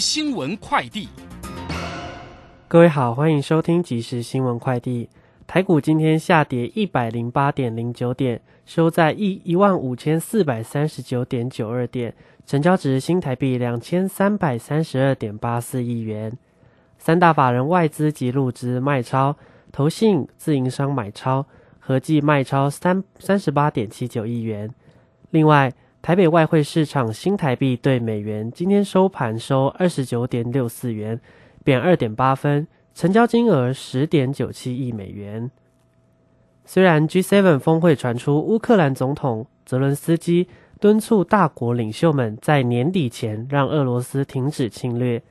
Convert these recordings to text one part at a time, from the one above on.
新闻快递，各位好，欢迎收听即时新闻快递。台股今天下跌一百零八点零九点，收在一一万五千四百三十九点九二点，成交值新台币两千三百三十二点八四亿元。三大法人外资及入资卖超，投信自营商买超，合计卖超三三十八点七九亿元。另外，台北外汇市场新台币对美元今天收盘收二十九点六四元，贬二点八分，成交金额十点九七亿美元。虽然 G7 峰会传出乌克兰总统泽伦斯基敦促大国领袖们在年底前让俄罗斯停止侵略，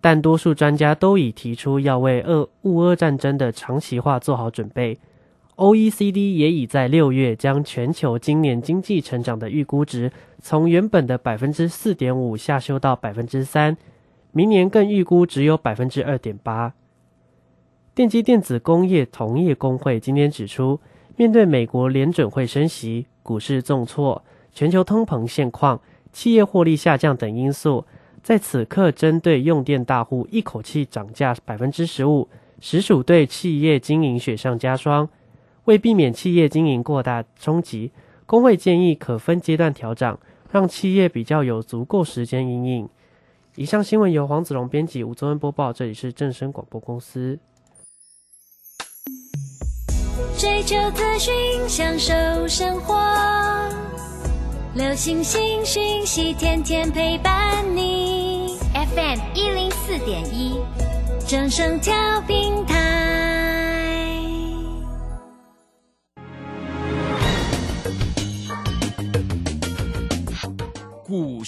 但多数专家都已提出要为俄乌俄战争的长期化做好准备。OECD 也已在六月将全球今年经济成长的预估值从原本的百分之四点五下修到百分之三，明年更预估只有百分之二点八。电机电子工业同业工会今天指出，面对美国联准会升息、股市重挫、全球通膨现况、企业获利下降等因素，在此刻针对用电大户一口气涨价百分之十五，实属对企业经营雪上加霜。为避免企业经营过大冲击，工会建议可分阶段调整，让企业比较有足够时间应应。以上新闻由黄子龙编辑，吴宗恩播报。这里是正声广播公司。追求资讯，享受生活，流星星讯息，天天陪伴你。FM 一零四点一，正声调频台。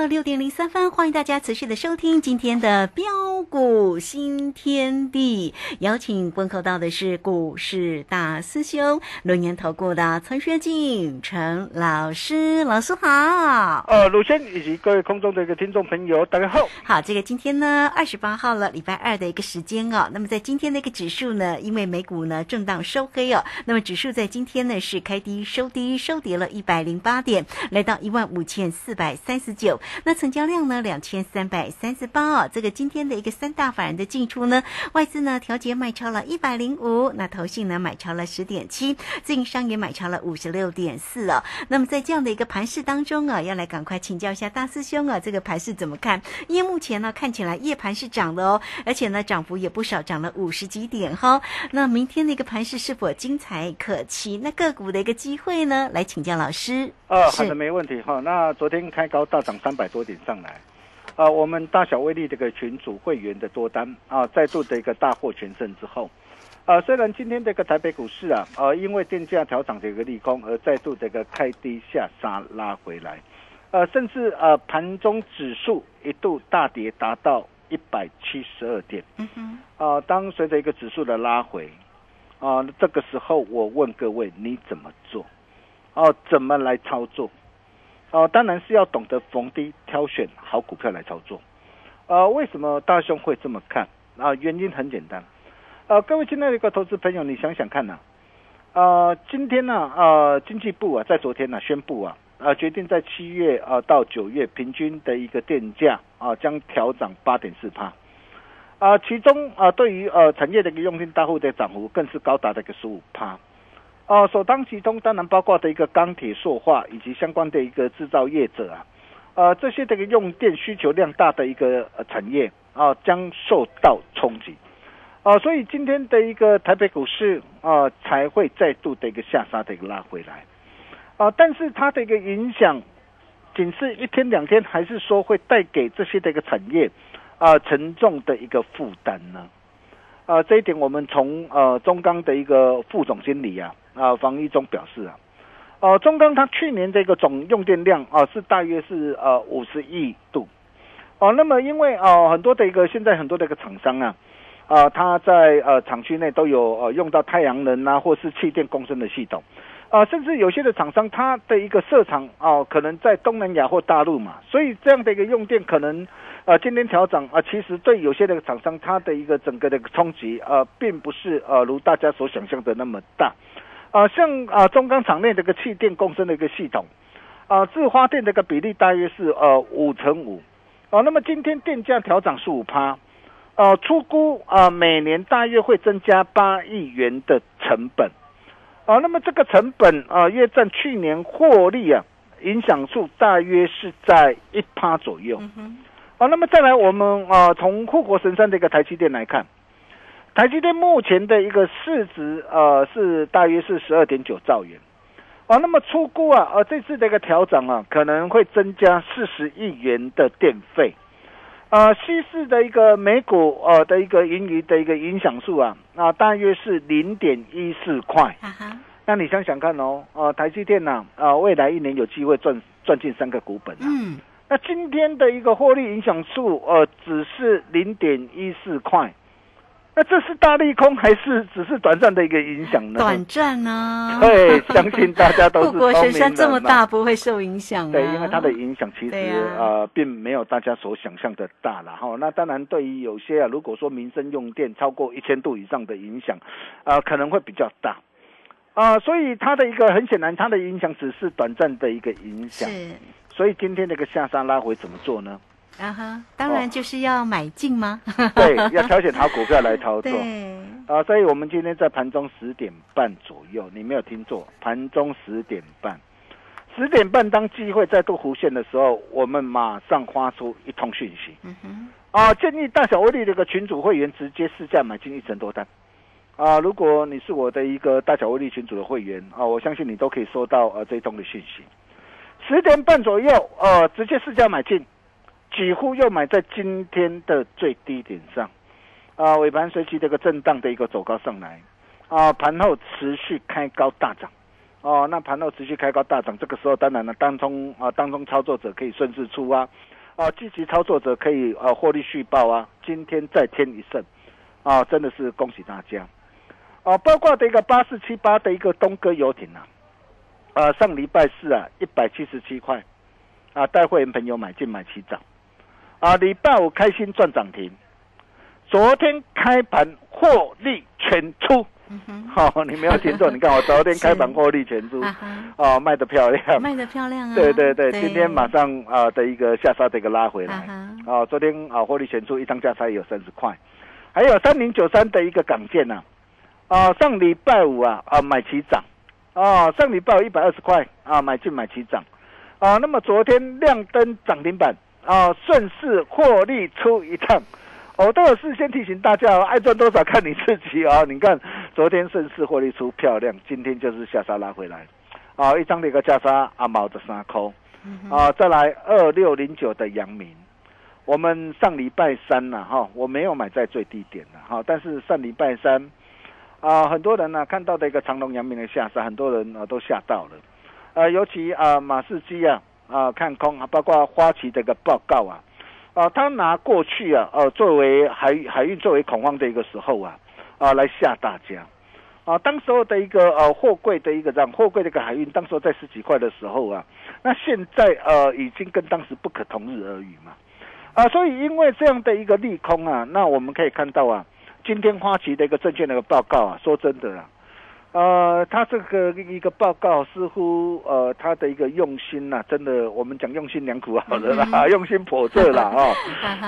了六点零三分，欢迎大家持续的收听今天的标股新天地。邀请问候到的是股市大师兄龙年投顾的陈学进陈老师，老师好。呃，鲁先以及各位空中的一个听众朋友，大家好。好，这个今天呢二十八号了，礼拜二的一个时间哦。那么在今天的一个指数呢，因为美股呢震荡收黑哦，那么指数在今天呢是开低收低，收跌了一百零八点，来到一万五千四百。三十九，那成交量呢？两千三百三十八哦。这个今天的一个三大法人的进出呢，外资呢调节卖超了一百零五，那投信呢买超了十点七，自营商也买超了五十六点四哦。那么在这样的一个盘势当中啊，要来赶快请教一下大师兄啊，这个盘势怎么看？因为目前呢看起来夜盘是涨的哦，而且呢涨幅也不少，涨了五十几点哈。那明天的一个盘势是否精彩可期？那个股的一个机会呢？来请教老师。呃，好的，没问题。哈。那昨天开高大涨三百多点上来，啊，我们大小威力这个群组会员的多单啊，再度的一个大获全胜之后，啊，虽然今天这个台北股市啊，呃，因为电价调涨的一个利空而再度这个开低下杀拉回来，呃，甚至呃盘中指数一度大跌达到一百七十二点，嗯哼，啊，当随着一个指数的拉回，啊，这个时候我问各位你怎么做？哦，怎么来操作？哦，当然是要懂得逢低挑选好股票来操作。呃，为什么大兄会这么看？啊，原因很简单。呃，各位亲爱的一个投资朋友，你想想看呐。呃，今天呢，呃，经济部啊，在昨天呢宣布啊，啊，决定在七月啊到九月平均的一个电价啊将调涨八点四帕。啊，其中啊对于呃产业的一个用电大户的涨幅更是高达的一个十五趴。哦，首当其冲，当然包括的一个钢铁、塑化以及相关的一个制造业者啊，呃，这些这个用电需求量大的一个产业啊，将受到冲击。啊，所以今天的一个台北股市啊，才会再度的一个下杀的一个拉回来。啊，但是它的一个影响，仅是一天两天，还是说会带给这些的一个产业啊沉重的一个负担呢？啊，这一点我们从呃中钢的一个副总经理啊。啊，防疫中表示啊，呃，中钢它去年这个总用电量啊是大约是呃五十亿度，哦，那么因为啊很多的一个现在很多的一个厂商啊，啊，它在呃厂区内都有呃用到太阳能啊或是气电共生的系统，啊，甚至有些的厂商它的一个设厂啊可能在东南亚或大陆嘛，所以这样的一个用电可能啊今天调整啊，其实对有些的厂商它的一个整个的一个冲击啊，并不是呃如大家所想象的那么大。啊，像啊中钢厂内这个气电共生的一个系统，啊，自发电的一个比例大约是呃五成五，啊，那么今天电价调涨十五趴，呃，出估啊每年大约会增加八亿元的成本，啊，那么这个成本啊约占去年获利啊影响数大约是在一趴左右，啊，那么再来我们啊从护国神山的一个台积电来看。台积电目前的一个市值，呃，是大约是十二点九兆元，啊，那么出估啊，呃，这次的一个调整啊，可能会增加四十亿元的电费，啊，稀释的一个每股呃的一个盈余的一个影响数啊，啊，大约是零点一四块，那你想想看哦，啊，台积电呐，啊，未来一年有机会赚赚进三个股本，啊。嗯，那今天的一个获利影响数，呃，只是零点一四块。那这是大利空还是只是短暂的一个影响呢？短暂呢？对，相信大家都是。护国神山这么大，不会受影响。对，因为它的影响其实呃，并没有大家所想象的大了哈。那当然，对于有些啊，如果说民生用电超过一千度以上的影响，啊，可能会比较大啊。所以它的一个很显然，它的影响只是短暂的一个影响。是。所以今天那个下沙拉回怎么做呢？啊哈，当然就是要买进吗？对，要挑选好股票来操作。对啊，所以我们今天在盘中十点半左右，你没有听错，盘中十点半，十点半当机会再度弧现的时候，我们马上发出一通讯息。嗯哼，啊，建议大小威力这个群主会员直接试价买进一成多单。啊，如果你是我的一个大小威力群组的会员啊，我相信你都可以收到呃这一通的讯息。十点半左右，呃，直接试价买进。几乎又买在今天的最低点上，啊，尾盘随即这个震荡的一个走高上来，啊，盘后持续开高大涨，哦，那盘后持续开高大涨，这个时候当然了，当中啊，当中操作者可以顺势出啊，啊，积极操作者可以啊获利续报啊，今天再添一胜，啊，真的是恭喜大家，啊，包括的一个八四七八的一个东哥游艇啊，啊，上礼拜四啊一百七十七块，啊，带会员朋友买进买起涨。啊，礼拜五开心赚涨停，昨天开盘获利全出，好，你没有听错，你看我昨天开盘获利全出，哦，卖的漂亮，卖的漂亮啊，对对对，今天马上啊的一个下杀的一个拉回来，啊，昨天啊获利全出，一张价差有三十块，还有三零九三的一个港建呢，啊，上礼拜五啊啊买起涨，啊，上礼拜五一百二十块啊买进买起涨，啊，那么昨天亮灯涨停板。啊，顺势获利出一趟，我都有事先提醒大家，爱赚多少看你自己啊！你看昨天顺势获利出漂亮，今天就是下杀拉回来，啊，一张的一个价差阿，毛的三扣，啊，再来二六零九的阳明，我们上礼拜三呢，哈，我没有买在最低点的哈，但是上礼拜三啊，很多人呢看到的一个长隆阳明的下杀，很多人啊都吓到了，呃，尤其啊马士基啊。啊，看空啊，包括花旗这个报告啊，啊，他拿过去啊，呃，作为海海运作为恐慌的一个时候啊，啊，来吓大家，啊，当时候的一个呃货柜的一个这样货柜的一个海运，当时候在十几块的时候啊，那现在呃已经跟当时不可同日而语嘛，啊，所以因为这样的一个利空啊，那我们可以看到啊，今天花旗的一个证券的一个报告啊，说真的啊。呃，他这个一个报告似乎呃，他的一个用心呐、真的我们讲用心良苦好了啦，用心叵测啦 哦。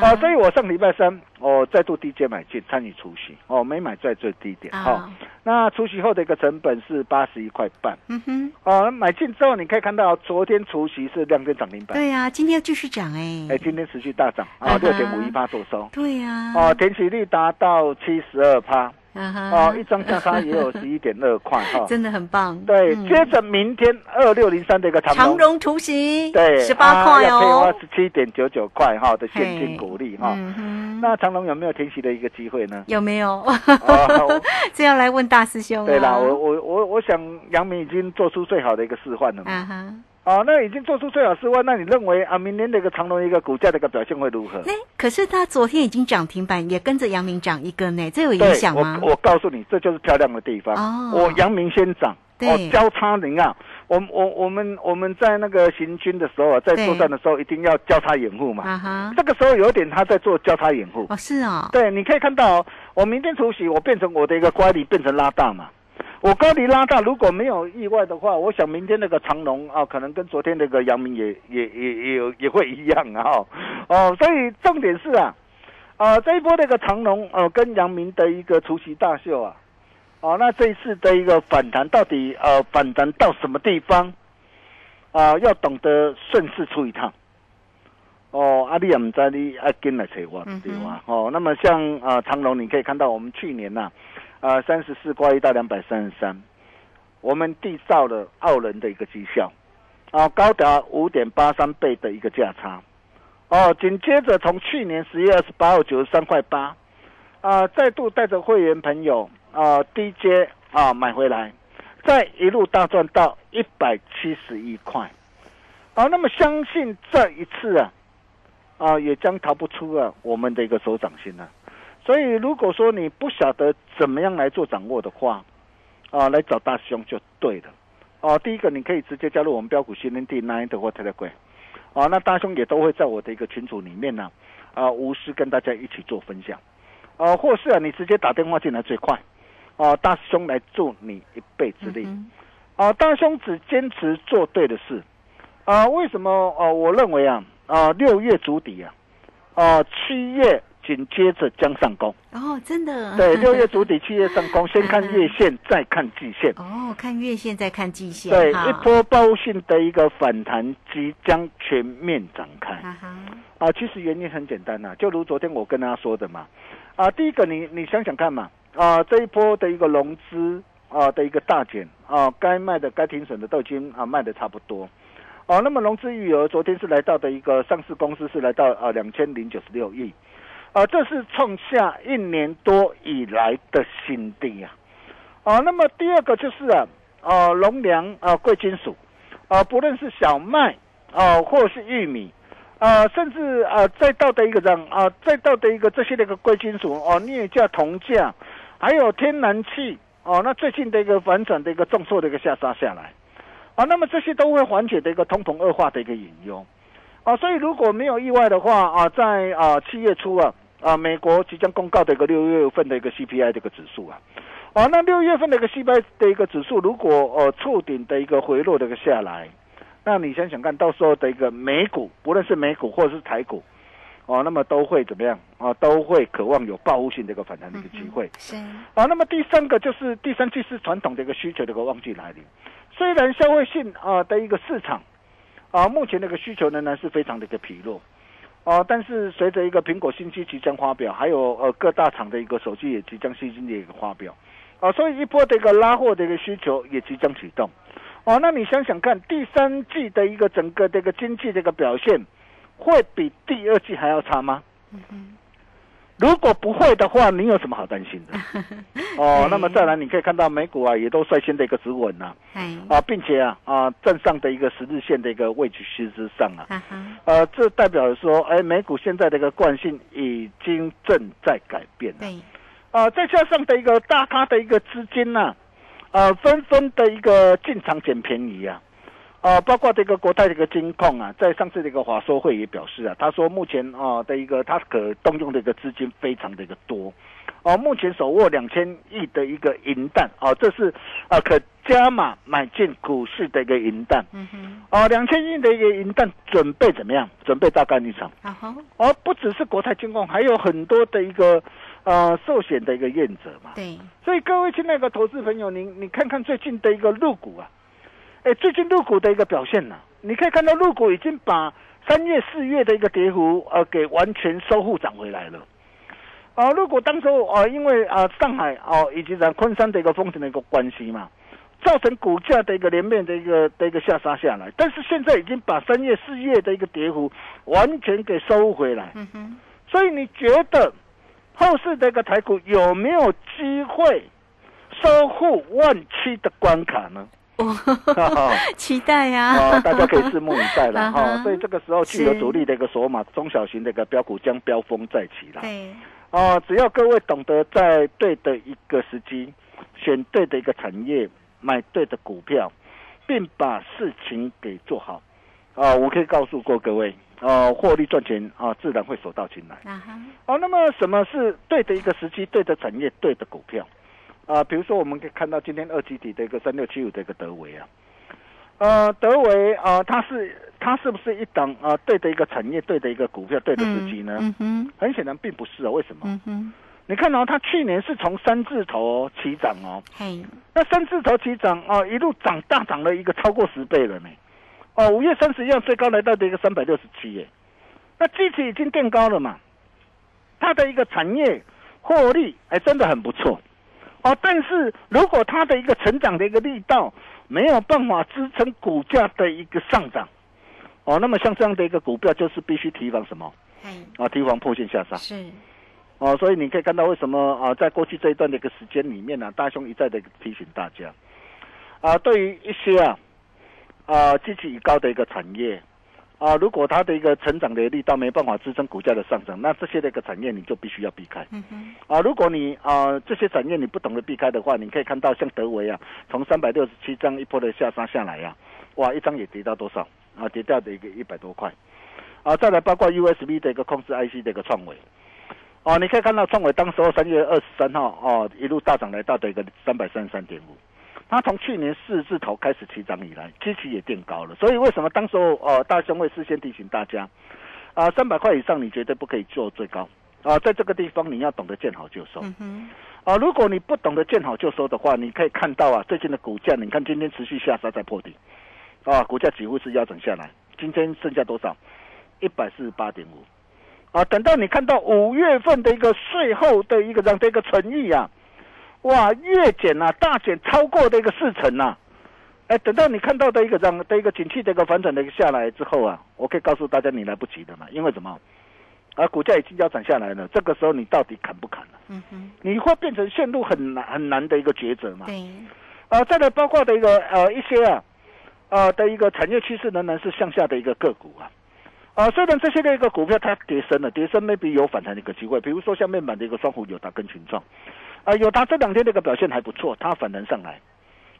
啊，所以我上礼拜三哦再度低阶买进参与除息哦，没买在最低点哈、那除息后的一个成本是八十一块半。嗯哼，哦，买进之后你可以看到昨天除息是亮灯涨停板，对呀、今天继续涨哎、哎，今天持续大涨啊，六点五一八做收。对呀、哦，填息率达到七十二趴，哦，一张价差也有 十一点二块哈。真的很棒。对，嗯接着明天二六零三的一个长长荣，荣除息，对，十八块哦，十七点九九块哈的现金股利哈。嗯，那长荣有没有填息的一个机会呢？有没有？哦，这要来问大师兄、啊。对啦，我我我我想杨明已经做出最好的一个示范了嘛。哦，那已经做出最好示范，那你认为啊，明年的一个长隆一个股价的一个表现会如何？那可是它昨天已经涨停板，也跟着阳明涨一根呢，这有影对，响吗？我我告诉你，这就是漂亮的地方。哦我阳明先涨，对哦，交叉你看，我我我们我们在那个行军的时候啊，在作战的时候一定要交叉掩护嘛。啊哈，这个时候有一点他在做交叉掩护。哦是哦，对，你可以看到、哦，我明天除夕，我变成我的一个乖离变成拉大嘛。我高迪拉大，如果没有意外的话，我想明天那个长龙啊，可能跟昨天那个阳明也也也也有也会一样啊、哦。哦，所以重点是啊，啊这一波那个长龙呃跟阳明的一个除夕大秀啊，哦那这一次的一个反弹到底呃反弹到什么地方啊？要懂得顺势出一趟。哦，阿里也唔知你爱跟来找我嗯哼对吧？哦，那么像啊、呃长隆，你可以看到我们去年呐、啊，呃三十四挂一到两百三十三，我们缔造了傲人的一个绩效，啊、高达五点八三倍的一个价差，哦，紧接着从去年十月二十八号九十三块八，啊，再度带着会员朋友啊低阶啊买回来，再一路大赚到一百七十一块，啊，那么相信这一次啊。啊，也将逃不出啊我们的一个手掌心了、所以，如果说你不晓得怎么样来做掌握的话，啊，来找大师兄就对了。哦、第一个你可以直接加入我们标股新天地 Nine 的或 Telegram，哦，那大兄也都会在我的一个群组里面呢，啊，无私跟大家一起做分享，啊、或是啊，你直接打电话进来最快，啊、大师兄来助你一臂之力。嗯啊，大兄只坚持做对的事。啊，为什么？啊，我认为啊，啊，六月足底啊，啊，七月紧接着将上攻。哦，真的，对，六月主底，七月上攻，先看月线，再看季线。哦，看月线再看季线，对，一波报复性的一个反弹即将全面展开。啊其实原因很简单呐、就如昨天我跟大家说的嘛，啊，第一个你你想想看嘛，啊，这一波的一个融资啊的一个大减啊，该卖的该停损的都已经啊卖的差不多，哦、那么融资余额昨天是来到的一个上市公司是来到啊两千零九十六亿，啊，这是创下一年多以来的新低啊，啊，那么第二个就是啊，啊农粮啊贵金属。啊，不论是小麦啊或是玉米。啊，甚至啊，再到的一个这样啊，再到的一个这些的一个贵金属哦，镍价、铜价，还有天然气哦，那最近的一个反转的一个重挫的一个下杀下来，啊，那么这些都会缓解的一个通膨恶化的一个隐忧，啊，所以如果没有意外的话啊，在啊七月初啊啊，美国即将公告的一个六月份的一个 CPI 的一个指数啊，啊，那六月份的一个 CPI 的一个指数，如果呃触顶的一个回落的一个下来。那你想想看，到时候的一个美股，不论是美股或者是台股，哦，那么都会怎么样啊？都会渴望有报复性的一个反弹的一个机会。是，啊，那么第三个就是第三季是传统的一个需求的一个旺季来临。虽然消费性啊的一个市场啊，目前的一个需求仍然是非常的一个疲弱。哦，但是随着一个苹果新机即将发表，还有呃各大厂的一个手机也即将新机的一个发表，啊，所以一波的一个拉货的一个需求也即将启动。哦，那你想想看，第三季的一个整个这个经济的一个表现，会比第二季还要差吗？嗯如果不会的话，你有什么好担心的？哦，那么再来，你可以看到美股啊，也都率先的一个止稳呐、哎，啊，并且啊啊站上的一个十日线的一个位置趋之上啊，呃，这代表说，哎，美股现在的一个惯性已经正在改变了。对，啊，再加上的一个大咖的一个资金呐、啊，纷纷的一个进场捡便宜啊，呃，包括这个国泰的一个金控啊，在上次的一个华说会也表示啊，他说目前啊的一个他可动用的一个资金非常的一个多，哦、目前手握两千亿的一个银弹哦、这是啊可加码买进股市的一个银弹嗯哼，哦，两千亿的一个银弹准备怎么样？准备大干一场。好好，而不只是国泰金控，还有很多的一个呃寿险的一个愿者嘛。对，所以各位亲爱的投资朋友，你你看看最近的一个入股啊，哎，最近入股的一个表现呢、你可以看到入股已经把三月、四月的一个跌幅呃给完全收复涨回来了。啊、入股当时啊、呃因为啊、上海哦、以及咱昆山的一个风险的一个关系嘛，造成股价的一个连面的一个的一个下杀下来，但是现在已经把三月、四月的一个跌幅完全给收回来。嗯哼，所以你觉得后市的一个台股有没有机会收复万七的关卡呢？哦，期待呀、啊，大家可以拭目以待了嗯 哈、哼所以这个时候具有是主力的一个筹码，中小型的一个标股将飙风再起了。对，啊，只要各位懂得在对的一个时机，选对的一个产业，买对的股票，并把事情给做好，啊，我可以告诉过各位，啊，获利赚钱啊，自然会手到擒来。啊哈，哦，那么什么是对的一个时机、对的产业、对的股票？啊，比如说我们可以看到今天二级底的一个三六七五的一个德维啊，呃，德维啊，它是它是不是一档啊对的一个产业、对的一个股票、对的时机呢？嗯哼，很显然并不是啊，为什么？嗯哼，你看哦，它去年是从三字头起涨哦，嘿，那三字头起涨啊，一路涨大涨了一个超过十倍了呢。哦，五月三十一号最高来到的一个三百六十七耶，那基期已经垫高了嘛，它的一个产业获利还真的很不错哦，但是如果它的一个成长的一个力道没有办法支撑股价的一个上涨，哦，那么像这样的一个股票就是必须提防什么嘿，啊？提防破线下杀。是，哦，所以你可以看到为什么啊，在过去这一段的一个时间里面呢、大兄一再的提醒大家，啊，对于一些啊啊积极高的一个产业啊，如果它的一个成长的力道没办法支撑股价的上涨，那这些的一个产业你就必须要避开嗯哼，啊。如果你啊这些产业你不懂得避开的话，你可以看到像德维啊，从三百六十七张一波的下杀下来呀、哇，一张也跌到多少啊？跌掉的一个一百多块啊。再来包括 USB 的一个控制 IC 的一个创维。哦，你可以看到创维当时候三月二十三号哦，一路大涨来到的一个三百三十三点五，它从去年四字头开始起涨以来，基期也垫高了，所以为什么当时候呃，大兄会事先提醒大家，啊，三百块以上你绝对不可以做最高啊，在这个地方你要懂得见好就收嗯哼，啊，如果你不懂得见好就收的话，你可以看到啊，最近的股价，你看今天持续下杀在破底，啊，股价几乎是腰斩下来，今天剩下多少？一百四十八点五。啊，等到你看到五月份的一个税后的一个这样的一个存益啊，哇，月减啊，大减超过的一个四成呐、哎，等到你看到的一个这样的一个景气的一个反转的一个下来之后啊，我可以告诉大家，你来不及的嘛，因为什么？啊，股价已经腰斩下来了，这个时候你到底砍不砍啊、嗯哼，你会变成陷入很难很难的一个抉择嘛？对，啊，再来包括的一个呃一些啊，呃的一个产业趋势仍然是向下的一个个股啊。啊，虽然这些的一个股票它跌升了，跌升 maybe 有反弹的一个机会，比如说像面板的一个双虎友达跟群创，啊，友达这两天的一个表现还不错，它反弹上来，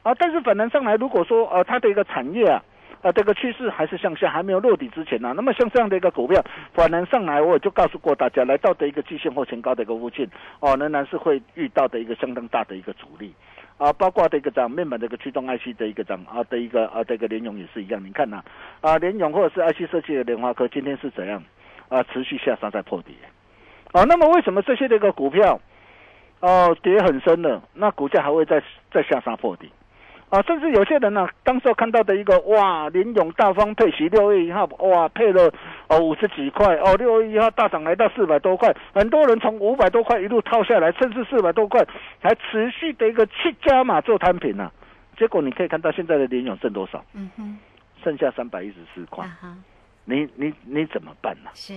啊，但是反弹上来，如果说呃它的一个产业啊，啊这个趋势还是向下，还没有落底之前呢、那么像这样的一个股票反弹上来，我也就告诉过大家，来到的一个季线或前高的一个附近，哦，仍然是会遇到的一个相当大的一个阻力。啊，包括的一个涨面板的一个驱动 IC 的一个涨啊的一个啊这个联咏也是一样，你看呐啊联咏或者是 IC 设计的联华科今天是怎样啊持续下杀在破底啊？那么为什么这些的一个股票哦跌很深了，那股价还会再再下杀破底？啊，甚至有些人呢、当时候看到的一个哇，林勇大方配息六月一号哇配了哦五十几块哦，六月一号大涨来到四百多块，很多人从五百多块一路套下来，甚至四百多块还持续的一个去加码做摊平啊。结果你可以看到现在的林勇剩多少？嗯哼，剩下三百一十四块，啊，你你你怎么办呢、是，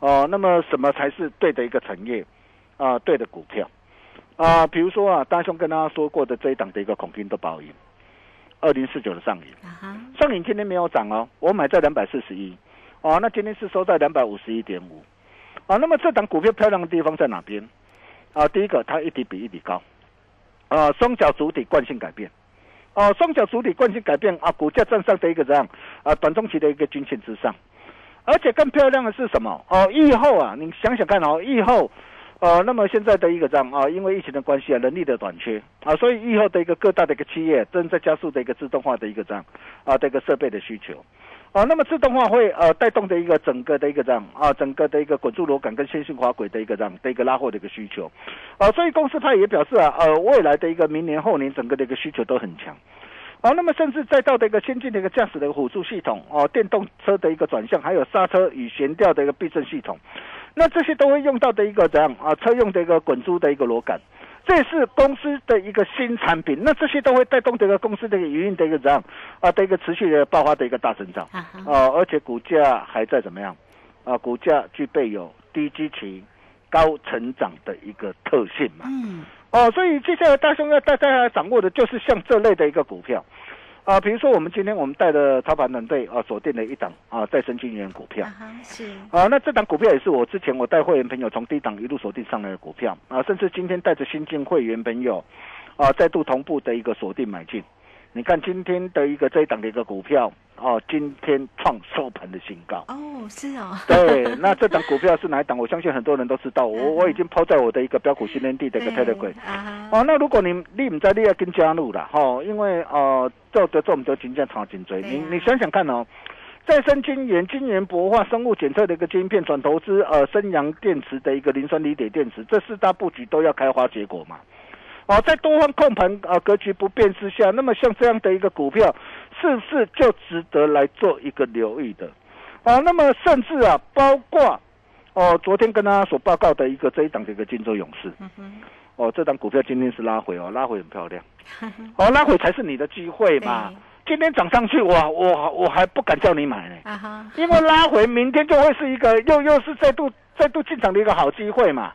哦，那么什么才是对的一个产业？啊、对的股票啊、比如说啊，大兄跟大家说过的这一档的一个孔金的保盈，二零四九的上影，上影今天没有涨哦，我买在两百四十一，哦，那今天是收在两百五十一点五，啊，那么这档股票漂亮的地方在哪边？啊，第一个它一底比一底高，啊，双脚主体惯性改变，哦，双脚主体惯性改变啊，股价站上的一个这样？啊短中期的一个均线之上，而且更漂亮的是什么？哦，以后啊，你想想看哦，以后。呃，那么现在的一个这样啊，因为疫情的关系啊，人力的短缺啊，所以以后的一个各大的一个企业正在加速的一个自动化的一个这样啊，这个设备的需求啊，那么自动化会呃带动的一个整个的一个这样啊，整个的一个滚珠螺杆跟线性滑轨的一个这样的一个拉货的一个需求啊，所以公司它也表示啊，呃，未来的一个明年后年整个的一个需求都很强。啊，那么甚至再到的一个先进的一个驾驶的辅助系统哦，电动车的一个转向，还有刹车与悬吊的一个避震系统，那这些都会用到的一个怎样啊？车用的一个滚珠的一个螺杆，这是公司的一个新产品。那这些都会带动这个公司的营运的一个怎样啊的一个持续的爆发的一个大增长啊，而且股价还在怎么样啊？股价具备有低基期、高成长的一个特性嘛？嗯。哦，所以接下来大兄要带大家掌握的就是像这类的一个股票，啊，比如说我们今天我们带的操盘团队啊锁定了一档啊再生金源股票，是。啊，那这档股票也是我之前我带会员朋友从低档一路锁定上来的股票。啊，甚至今天带着新进会员朋友啊再度同步的一个锁定买进。你看今天的一个这一档的一个股票哦，今天创收盘的新高哦，是哦，对，那这档股票是哪一档？我相信很多人都知道，我我已经抛在我的一个标股训练地的一个 Telegram 哦。那如果你你唔在，你要跟加入了哈，因为呃，做的做我们的金价长颈椎，你你想想看哦，再生晶圆、晶圆薄化、生物检测的一个晶片转投资，呃，升阳电池的一个磷酸锂铁电池，这四大布局都要开花结果嘛。哦，在多方控盘啊格局不变之下，那么像这样的一个股票，是不是就值得来做一个留意的？啊，那么甚至啊，包括哦，昨天跟大家所报告的一个这一档的一个金州勇士，哦，这档股票今天是拉回哦，拉回很漂亮，哦，拉回才是你的机会嘛。今天涨上去，我我我还不敢叫你买呢，因为拉回明天就会是一个又又是再度再度进场的一个好机会嘛。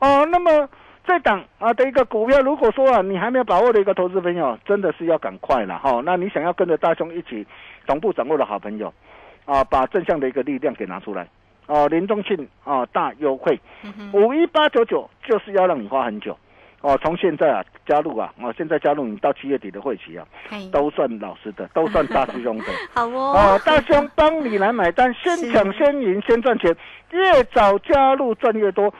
哦，那么。这档啊的一个股票，如果说啊你还没有把握的一个投资朋友，真的是要赶快了哈。那你想要跟着大兄一起同步掌握的好朋友，啊，把正向的一个力量给拿出来，哦，联中庆啊大优惠，五一八九九就是要让你花很久，哦，从现在啊加入啊，哦，现在加入你到七月底的会期啊，都算老师的，都算大师兄的，好哦，哦，大兄帮你来买单，先抢先赢先赚钱，越早加入赚越多。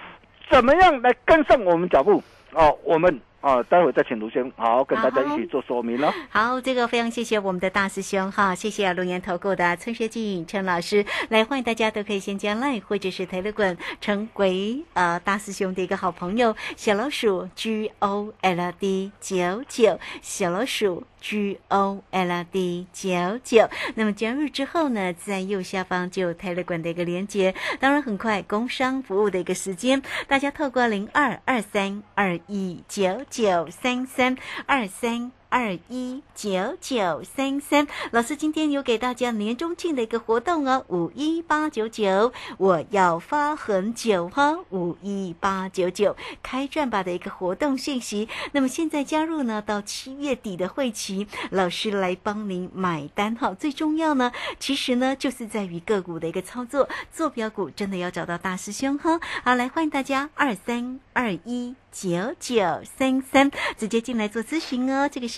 怎么样来跟上我们脚步？哦，我们啊，待会再请卢先好好跟大家一起做说明了。好，这个非常谢谢我们的大师兄哈，谢谢龙岩投顾的崔学进陈老师来，欢迎大家都可以先加 line 或者是 telegram 成为呃大师兄的一个好朋友，小老鼠 G O L D 九九，小老鼠。G O L D 九九，那么加入之后呢，在右下方就有泰勒管的一个连接。当然，很快工商服务的一个时间，大家透过零二二三二一九九三三二三。二一九九三三，老师今天有给大家年终庆的一个活动哦，五一八九九，我要发很久哈，五一八九九开赚吧的一个活动信息。那么现在加入呢，到七月底的会期，老师来帮您买单哈。最重要呢，其实呢，就是在于个股的一个操作，做标股真的要找到大师兄哈。好，来欢迎大家二三二一。九九三三，直接进来做咨询哦。这个是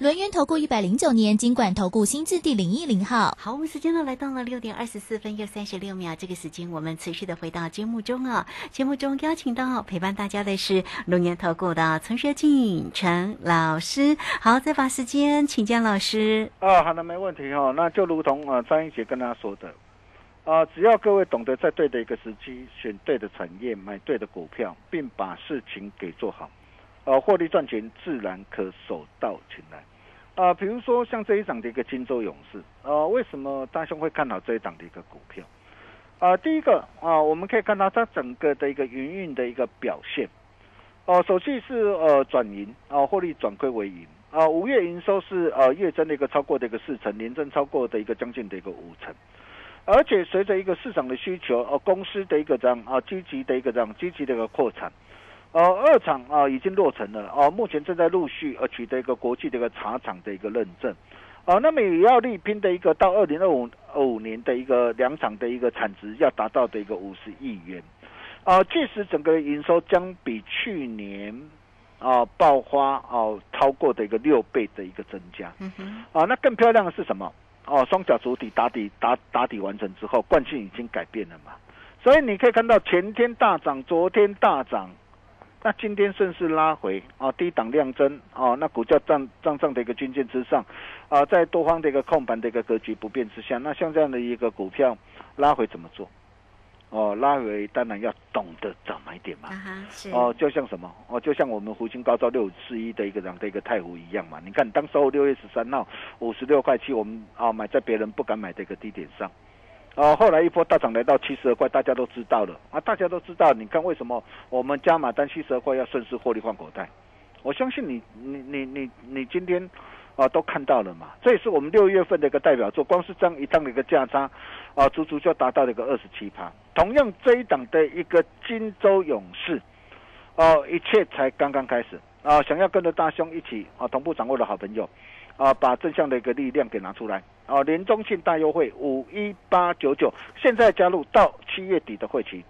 轮源投顾一百零九年金管投顾新字第零一零号。好，我们时间呢来到了六点二十四分又三十六秒，这个时间我们持续的回到节目中啊。节目中邀请到陪伴大家的是龙年投顾的陈学进陈老师。好，再把时间请江老师。啊，好的，没问题哦、那就如同啊张英杰跟大家说的，啊，只要各位懂得在对的一个时机选对的产业，买对的股票，并把事情给做好，呃，获利赚钱自然可手到擒来。啊，比如说像这一档的一个金州勇士，呃，为什么大兄会看好这一档的一个股票？啊，第一个啊，我们可以看到它整个的一个营运的一个表现。哦、首季是呃转盈啊，获利转亏为盈啊，五月营收是呃月增的一个超过的一个四成，年增超过的一个将近的一个五成。而且随着一个市场的需求，呃，公司的一个这样啊积极的一个这样积极的一个扩产，呃，二厂啊已经落成了，哦、目前正在陆续呃取得一个国际的一个茶厂的一个认证，啊、那么也要力拼的一个到二零二五二五年的一个两厂的一个产值要达到的一个五十亿元，啊、届时整个营收将比去年啊爆发哦、超过的一个六倍的一个增加，啊，那更漂亮的是什么？哦，双脚主体打底打打底完成之后，惯性已经改变了嘛，所以你可以看到前天大涨，昨天大涨，那今天顺势拉回啊，低档量增啊，那股价站站上的一个均线之上啊，在多方的一个控盘的一个格局不变之下，那像这样的一个股票拉回怎么做？哦，拉回当然要懂得找买点嘛。哦，就像什么哦，就像我们福星高招六五四一的一个这样的一个太湖一样嘛。你看，当时候六月十三号五十六块七，我们啊、买在别人不敢买的一个低点上，哦，后来一波大涨来到七十二块，大家都知道了啊，大家都知道。你看为什么我们加码单七十二块要顺势获利换口袋？我相信你，你你你你今天啊都看到了嘛，这也是我们六月份的一个代表作，光是这样一趟的一个价差啊，足足就达到了一个二十七趴。同样这一档的一个金州勇士。哦，一切才刚刚开始啊！想要跟着大兄一起啊，同步掌握的好朋友啊，把正向的一个力量给拿出来啊！年中庆大优惠五一八九九，现在加入到七月底的会期，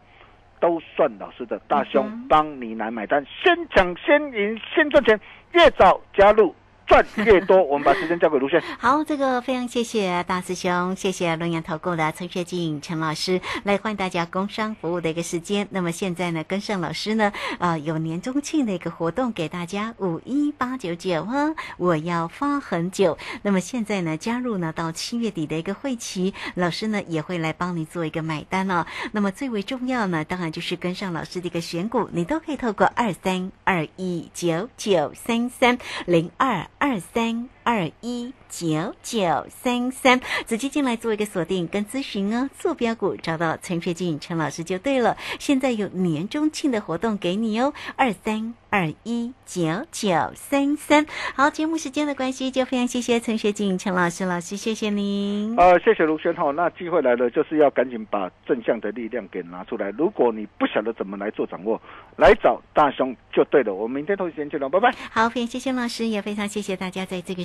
都算老师的大兄嗯哼帮你来买单，先抢先赢先赚钱，越早加入赚越多。我们把时间交给卢轩。好，这个非常谢谢大师兄，谢谢龙阳投顾的陈学进陈老师来欢迎大家工商服务的一个时间。那么现在呢，跟上老师呢，呃，有年中庆的一个活动给大家五一八九九啊，我要发很久。那么现在呢，加入呢到七月底的一个会期，老师呢也会来帮你做一个买单哦。那么最为重要呢，当然就是跟上老师的一个选股，你都可以透过二三二一九九三三零二二三。二一九九三三，直接进来做一个锁定跟咨询哦。坐标股找到陈学进陈老师就对了。现在有年终庆的活动给你哦，二三二一九九三三。好，节目时间的关系，就非常谢谢陈学进陈老师，老师谢谢您。呃，谢谢卢轩浩。那机会来了，就是要赶紧把正向的力量给拿出来。如果你不晓得怎么来做掌握，来找大兄就对了。我们明天同一时间见喽，拜拜。好，非常谢谢老师，也非常谢谢大家在这个